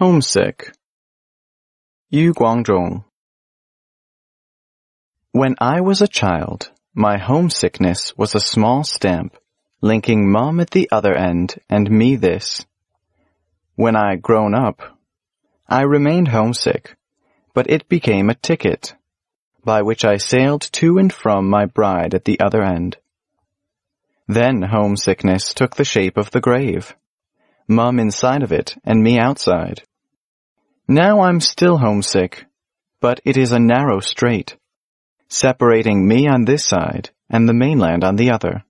Homesick. Yu Guangzhong. When I was a child, my homesickness was a small stamp, linking mom at the other end and me this. When I grown up, I remained homesick, but it became a ticket, by which I sailed to and from my bride at the other end. Then homesickness took the shape of the grave, mum inside of it and me outside. Now I'm still homesick, but it is a narrow strait, separating me on this side and the mainland on the other.